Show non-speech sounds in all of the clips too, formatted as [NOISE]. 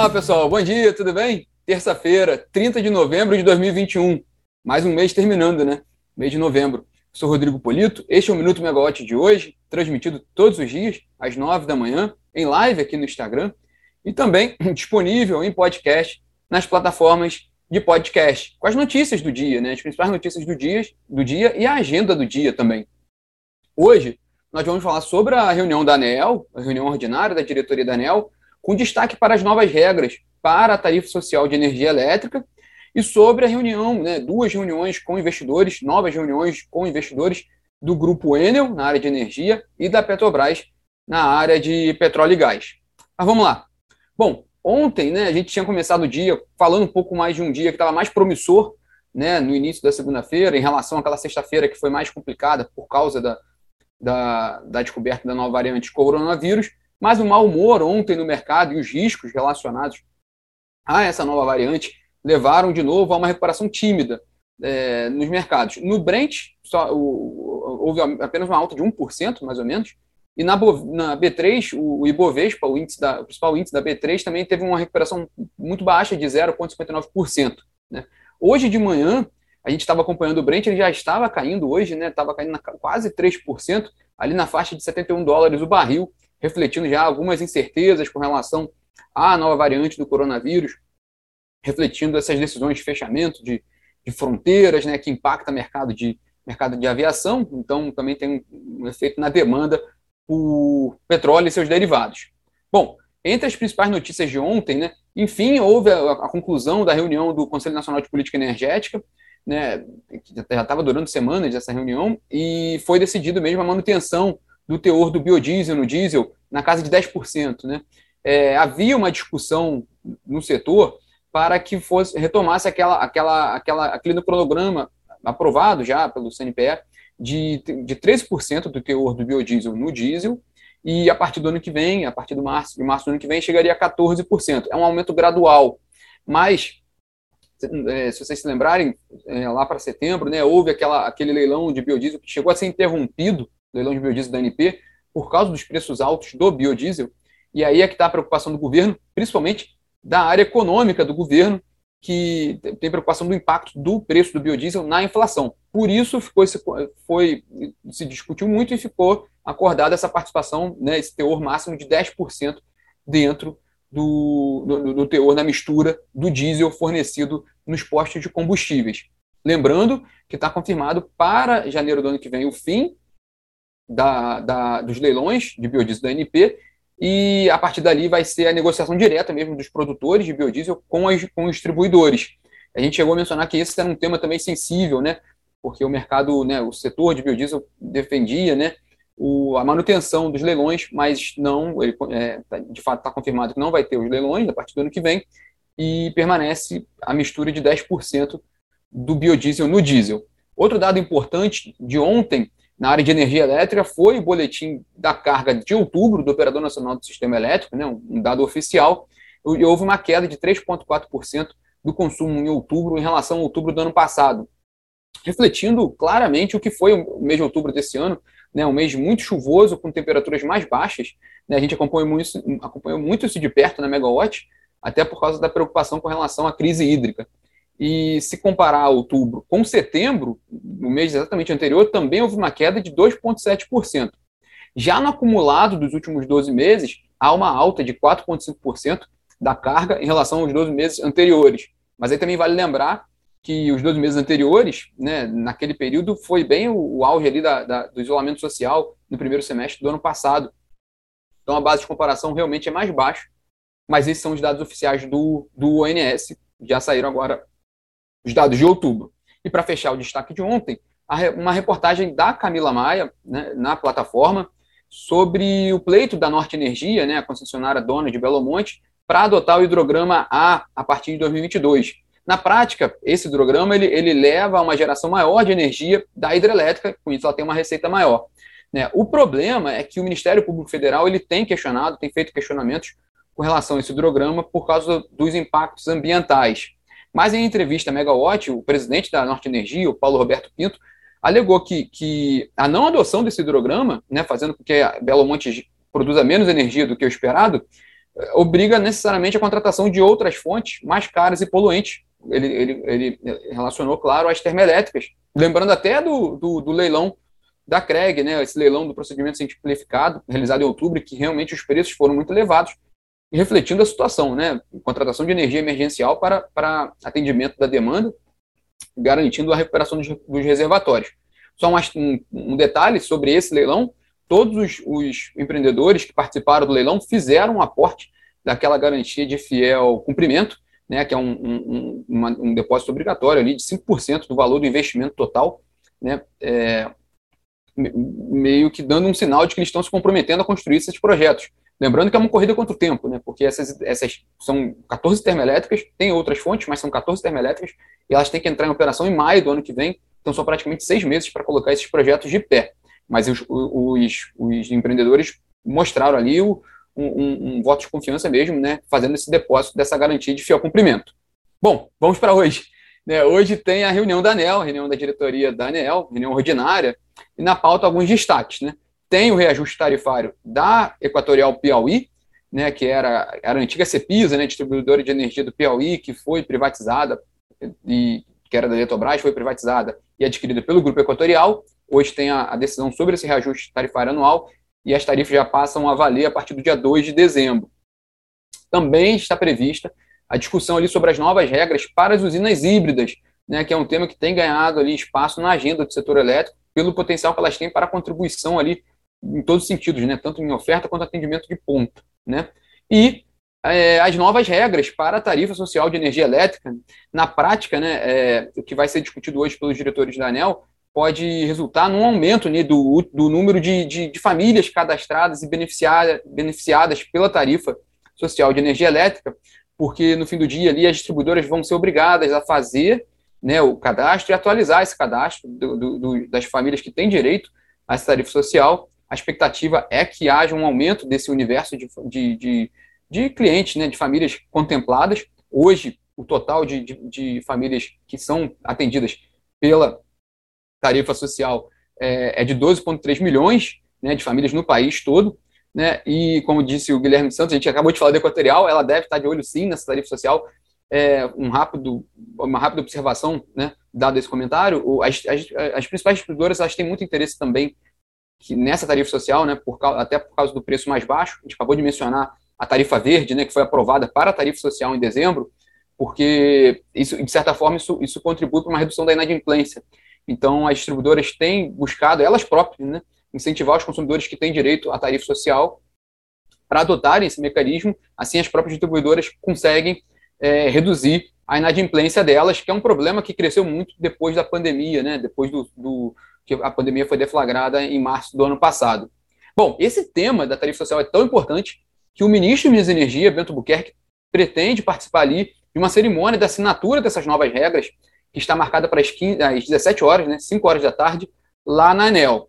Olá, pessoal. Bom dia, tudo bem? Terça-feira, 30 de novembro de 2021. Mais um mês terminando, né? Mês de novembro. Sou Rodrigo Polito. Este é o Minuto Megawatt de hoje, transmitido todos os dias, às 9 da manhã, em live aqui no Instagram e também [CLEARS THROAT] disponível em podcast nas plataformas de podcast, com as notícias do dia, né? As principais notícias do dia, do dia e a agenda do dia também. Hoje, nós vamos falar sobre a reunião da ANEL, a reunião ordinária da diretoria da ANEL, com destaque para as novas regras para a tarifa social de energia elétrica e sobre a reunião, né, duas reuniões com investidores, novas reuniões com investidores do grupo Enel na área de energia e da Petrobras na área de petróleo e gás. Mas vamos lá. Bom, ontem né, a gente tinha começado o dia falando um pouco mais de um dia que estava mais promissor né, no início da segunda-feira, em relação àquela sexta-feira que foi mais complicada por causa da, da, da descoberta da nova variante coronavírus. Mas o mau humor ontem no mercado e os riscos relacionados a essa nova variante levaram de novo a uma recuperação tímida é, nos mercados. No Brent, só, o, houve apenas uma alta de 1%, mais ou menos, e na, na B3, o, o Ibovespa, o, índice da, o principal índice da B3, também teve uma recuperação muito baixa, de 0,59%. Né? Hoje de manhã, a gente estava acompanhando o Brent, ele já estava caindo hoje, né? estava caindo na, quase 3%, ali na faixa de 71 dólares o barril, refletindo já algumas incertezas com relação à nova variante do coronavírus, refletindo essas decisões de fechamento de, de fronteiras, né, que impacta o mercado de, mercado de aviação, então também tem um, efeito na demanda por petróleo e seus derivados. Bom, entre as principais notícias de ontem, né, enfim, houve a, a conclusão da reunião do Conselho Nacional de Política Energética, né, que já estava durando semanas essa reunião, e foi decidido mesmo a manutenção do teor do biodiesel no diesel na casa de 10%. Né? É, havia uma discussão no setor para que fosse retomasse aquela, aquela, aquela, aquele cronograma aprovado já pelo CNPE de, de 13% do teor do biodiesel no diesel, e a partir do ano que vem, a partir do março, de março do ano que vem, chegaria a 14%. É um aumento gradual, mas é, se vocês se lembrarem, é, lá para setembro, né, houve aquela, aquele leilão de biodiesel que chegou a ser interrompido leilão de biodiesel da ANP, por causa dos preços altos do biodiesel. E aí é que está a preocupação do governo, principalmente da área econômica do governo, que tem preocupação do impacto do preço do biodiesel na inflação. Por isso ficou esse, foi, se discutiu muito e ficou acordada essa participação, né, esse teor máximo de 10% dentro do, do, do, teor na mistura do diesel fornecido nos postos de combustíveis. Lembrando que está confirmado para janeiro do ano que vem o fim da, da, dos leilões de biodiesel da ANP e a partir dali vai ser a negociação direta mesmo dos produtores de biodiesel com, as, com os distribuidores. A gente chegou a mencionar que esse era um tema também sensível, né? Porque o mercado, né, o setor de biodiesel defendia, né, o, a manutenção dos leilões, mas não, ele, é, tá, de fato está confirmado que não vai ter os leilões a partir do ano que vem e permanece a mistura de 10% do biodiesel no diesel. Outro dado importante de ontem na área de energia elétrica foi o boletim da carga de outubro do Operador Nacional do Sistema Elétrico, né, um dado oficial, e houve uma queda de 3,4% do consumo em outubro em relação ao outubro do ano passado, refletindo claramente o que foi o mês de outubro desse ano, né, um mês muito chuvoso, com temperaturas mais baixas. Né, a gente acompanhou muito, acompanhou muito isso de perto na Megawatt, até por causa da preocupação com relação à crise hídrica. E se comparar outubro com setembro, no mês exatamente anterior, também houve uma queda de 2,7%. Já no acumulado dos últimos 12 meses, há uma alta de 4,5% da carga em relação aos 12 meses anteriores. Mas aí também vale lembrar que os 12 meses anteriores, né, naquele período, foi bem o, o auge ali da, da, do isolamento social no primeiro semestre do ano passado. Então a base de comparação realmente é mais baixa, mas esses são os dados oficiais do, do ONS, já saíram agora os dados de outubro. E para fechar o destaque de ontem, uma reportagem da Camila Maia, né, na plataforma, sobre o pleito da Norte Energia, né, a concessionária dona de Belo Monte, para adotar o hidrograma A a partir de 2022. Na prática, esse hidrograma ele, ele leva a uma geração maior de energia da hidrelétrica, com isso ela tem uma receita maior. Né? O problema é que o Ministério Público Federal ele tem questionado, tem feito questionamentos com relação a esse hidrograma por causa dos impactos ambientais. Mas em entrevista à Megawatt, o presidente da Norte Energia, o Paulo Roberto Pinto, alegou que, que a não adoção desse hidrograma, né, fazendo com que Belo Monte produza menos energia do que o esperado, obriga necessariamente a contratação de outras fontes mais caras e poluentes. Ele, ele, ele relacionou, claro, as termoelétricas, lembrando até do, do, do leilão da CREG, né, esse leilão do procedimento simplificado, realizado em outubro, que realmente os preços foram muito elevados, refletindo a situação, né, contratação de energia emergencial para, para atendimento da demanda, garantindo a recuperação dos, dos reservatórios. Só um, um, detalhe sobre esse leilão, todos os, os, empreendedores que participaram do leilão fizeram um aporte daquela garantia de fiel cumprimento, né, que é um, um, um depósito obrigatório ali de 5% do valor do investimento total, né, é, meio que dando um sinal de que eles estão se comprometendo a construir esses projetos. Lembrando que é uma corrida contra o tempo, né? Porque essas, essas são 14 termoelétricas, tem outras fontes, mas são 14 termoelétricas, e elas têm que entrar em operação em maio do ano que vem, então são praticamente seis meses para colocar esses projetos de pé. Mas os, os, os empreendedores mostraram ali o, um, um, um, voto de confiança mesmo, né? Fazendo esse depósito dessa garantia de fiel cumprimento. Bom, vamos para hoje. Né, hoje tem a reunião da ANEL, reunião da diretoria da ANEL, reunião ordinária, e na pauta alguns destaques. Né? Tem o reajuste tarifário da Equatorial Piauí, né, que era, era a antiga CEPISA, né, distribuidora de energia do Piauí, que foi privatizada, e, que era da Eletrobras, foi privatizada e adquirida pelo Grupo Equatorial. Hoje tem a, a decisão sobre esse reajuste tarifário anual e as tarifas já passam a valer a partir do dia 2 de dezembro. Também está prevista a discussão ali sobre as novas regras para as usinas híbridas, né, que é um tema que tem ganhado ali espaço na agenda do setor elétrico, pelo potencial que elas têm para contribuição ali em todos os sentidos, né, tanto em oferta quanto atendimento de ponta. Né? E é, as novas regras para a tarifa social de energia elétrica, na prática, né, é, o que vai ser discutido hoje pelos diretores da ANEL, pode resultar num aumento né, do, do número de, de, de famílias cadastradas e beneficiadas, beneficiadas pela tarifa social de energia elétrica, porque no fim do dia ali as distribuidoras vão ser obrigadas a fazer né, o cadastro e atualizar esse cadastro do, do, das famílias que têm direito a essa tarifa social. A expectativa é que haja um aumento desse universo de, de, de, de clientes, né, de famílias contempladas. Hoje, o total de, de, de famílias que são atendidas pela tarifa social é, é de 12,3 milhões né, de famílias no país todo né? E como disse o Guilherme Santos, a gente acabou de falar da Equatorial, ela deve estar de olho sim nessa tarifa social. É, um rápido, uma rápida observação, né, dado esse comentário, as, as, as principais distribuidoras elas têm muito interesse também que nessa tarifa social, né, por, até por causa do preço mais baixo. A gente acabou de mencionar a tarifa verde, né, que foi aprovada para a tarifa social em dezembro, porque isso, de certa forma, isso, isso contribui para uma redução da inadimplência. Então, as distribuidoras têm buscado, elas próprias, né, incentivar os consumidores que têm direito à tarifa social para adotarem esse mecanismo, assim as próprias distribuidoras conseguem é, reduzir a inadimplência delas, que é um problema que cresceu muito depois da pandemia, né? depois do, do que a pandemia foi deflagrada em março do ano passado. Bom, esse tema da tarifa social é tão importante que o ministro de Minas e Energia, Bento Buquerque, pretende participar ali de uma cerimônia de assinatura dessas novas regras, que está marcada para as, 15, às 17 horas, né, 5 horas da tarde, lá na ANEL.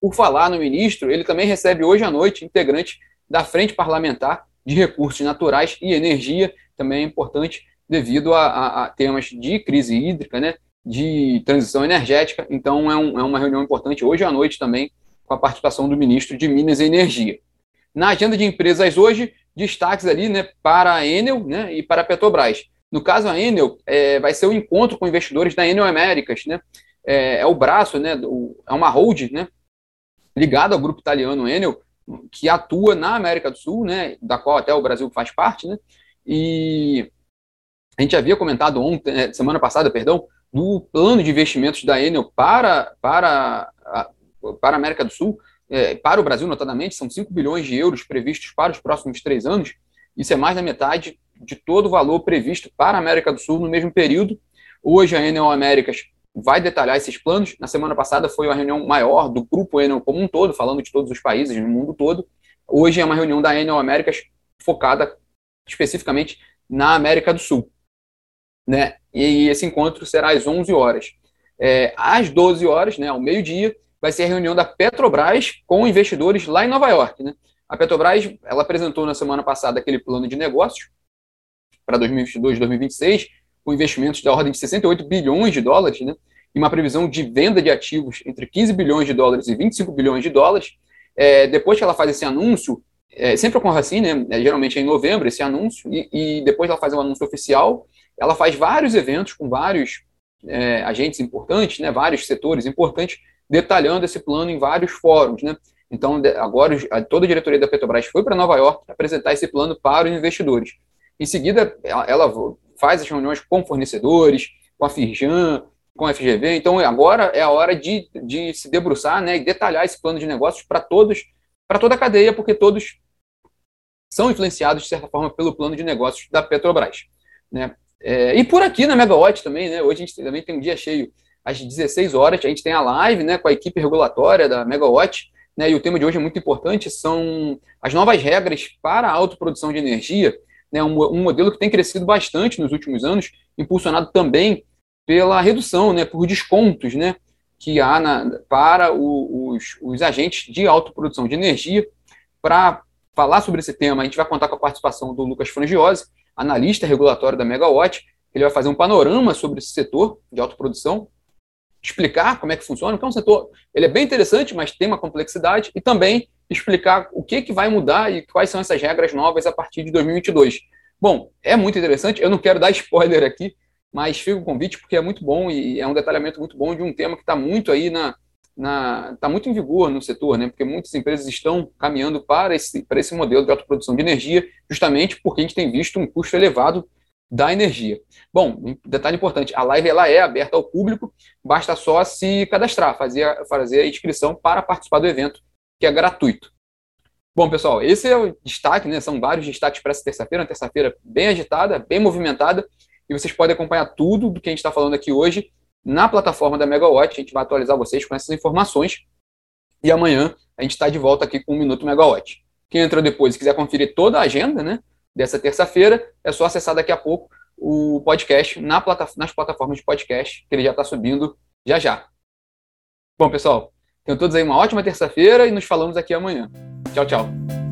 Por falar no ministro, ele também recebe hoje à noite integrantes da Frente Parlamentar de Recursos Naturais e Energia, também é importante devido a, a, a temas de crise hídrica, né, de transição energética. Então, é, um, é uma reunião importante hoje à noite também, com a participação do ministro de Minas e Energia. Na agenda de empresas hoje, destaques ali né, para a Enel né, e para a Petrobras. No caso, a Enel é, vai ser o um encontro com investidores da Enel Américas. Né, é, é o braço, né, do, é uma hold né, ligado ao grupo italiano Enel, que atua na América do Sul, né, da qual até o Brasil faz parte, né, e a gente havia comentado ontem, é, semana passada, perdão, do plano de investimentos da Enel para, para, para a América do Sul, é, para o Brasil, notadamente, são 5 bilhões de euros previstos para os próximos três anos. Isso é mais da metade de todo o valor previsto para a América do Sul no mesmo período. Hoje, a Enel Américas vai detalhar esses planos. Na semana passada foi uma reunião maior do grupo Enel como um todo, falando de todos os países no mundo todo. Hoje é uma reunião da Enel Américas focada especificamente na América do Sul. Né? E esse encontro será às 11 horas. É, às 12 horas, né, ao meio-dia, vai ser a reunião da Petrobras com investidores lá em Nova York. Né? A Petrobras ela apresentou na semana passada aquele plano de negócios para 2022 2026, com investimentos da ordem de 68 bilhões de dólares, né, e uma previsão de venda de ativos entre 15 bilhões de dólares e 25 bilhões de dólares. É, depois que ela faz esse anúncio, é, sempre ocorre assim, né? É, geralmente é em novembro esse anúncio, e, e, depois ela faz um anúncio oficial, ela faz vários eventos com vários é, agentes importantes, né? Vários setores importantes, detalhando esse plano em vários fóruns, né? Então, agora toda a diretoria da Petrobras foi para Nova York apresentar esse plano para os investidores. Em seguida, ela faz as reuniões com fornecedores, com a Firjan, com a FGV. Então, agora é a hora de, de se debruçar né, e detalhar esse plano de negócios para todos, para toda a cadeia, porque todos são influenciados, de certa forma, pelo plano de negócios da Petrobras. Né? É, e por aqui na Megawatt também, né? Hoje a gente também tem um dia cheio às 16 horas, a gente tem a live né, com a equipe regulatória da Megawatt, né, e o tema de hoje é muito importante, são as novas regras para a autoprodução de energia, né, um, um modelo que tem crescido bastante nos últimos anos, impulsionado também pela redução, né, por descontos né, que há na, para o, os, os agentes de autoprodução de energia. Para falar sobre esse tema, a gente vai contar com a participação do Lucas Frangiosi, analista regulatório da Megawatt. Ele vai fazer um panorama sobre esse setor de autoprodução, explicar como é que funciona, porque é um setor, ele é bem interessante, mas tem uma complexidade, e também explicar o que, que vai mudar e quais são essas regras novas a partir de 2022. Bom, é muito interessante, eu não quero dar [LAUGHS] spoiler aqui, mas fica o convite porque é muito bom e é um detalhamento muito bom de um tema que está muito aí na está muito em vigor no setor, né? Porque muitas empresas estão caminhando para esse para esse modelo de autoprodução de energia, justamente porque a gente tem visto um custo elevado da energia. Bom, detalhe importante, a live ela é aberta ao público, basta só se cadastrar, fazer, fazer a inscrição para participar do evento, que é gratuito. Bom, pessoal, esse é o destaque, né? São vários destaques para essa terça-feira, uma terça-feira bem agitada, bem movimentada, e vocês podem acompanhar tudo do que a gente está falando aqui hoje na plataforma da Megawatt. A gente vai atualizar vocês com essas informações. E amanhã a gente está de volta aqui com o Minuto Megawatt. Quem entra depois e quiser conferir toda a agenda né, dessa terça-feira, é só acessar daqui a pouco o podcast na plata nas plataformas de podcast, que ele já está subindo já já. Bom, pessoal, tenham todos aí uma ótima terça-feira e nos falamos aqui amanhã. Tchau, tchau.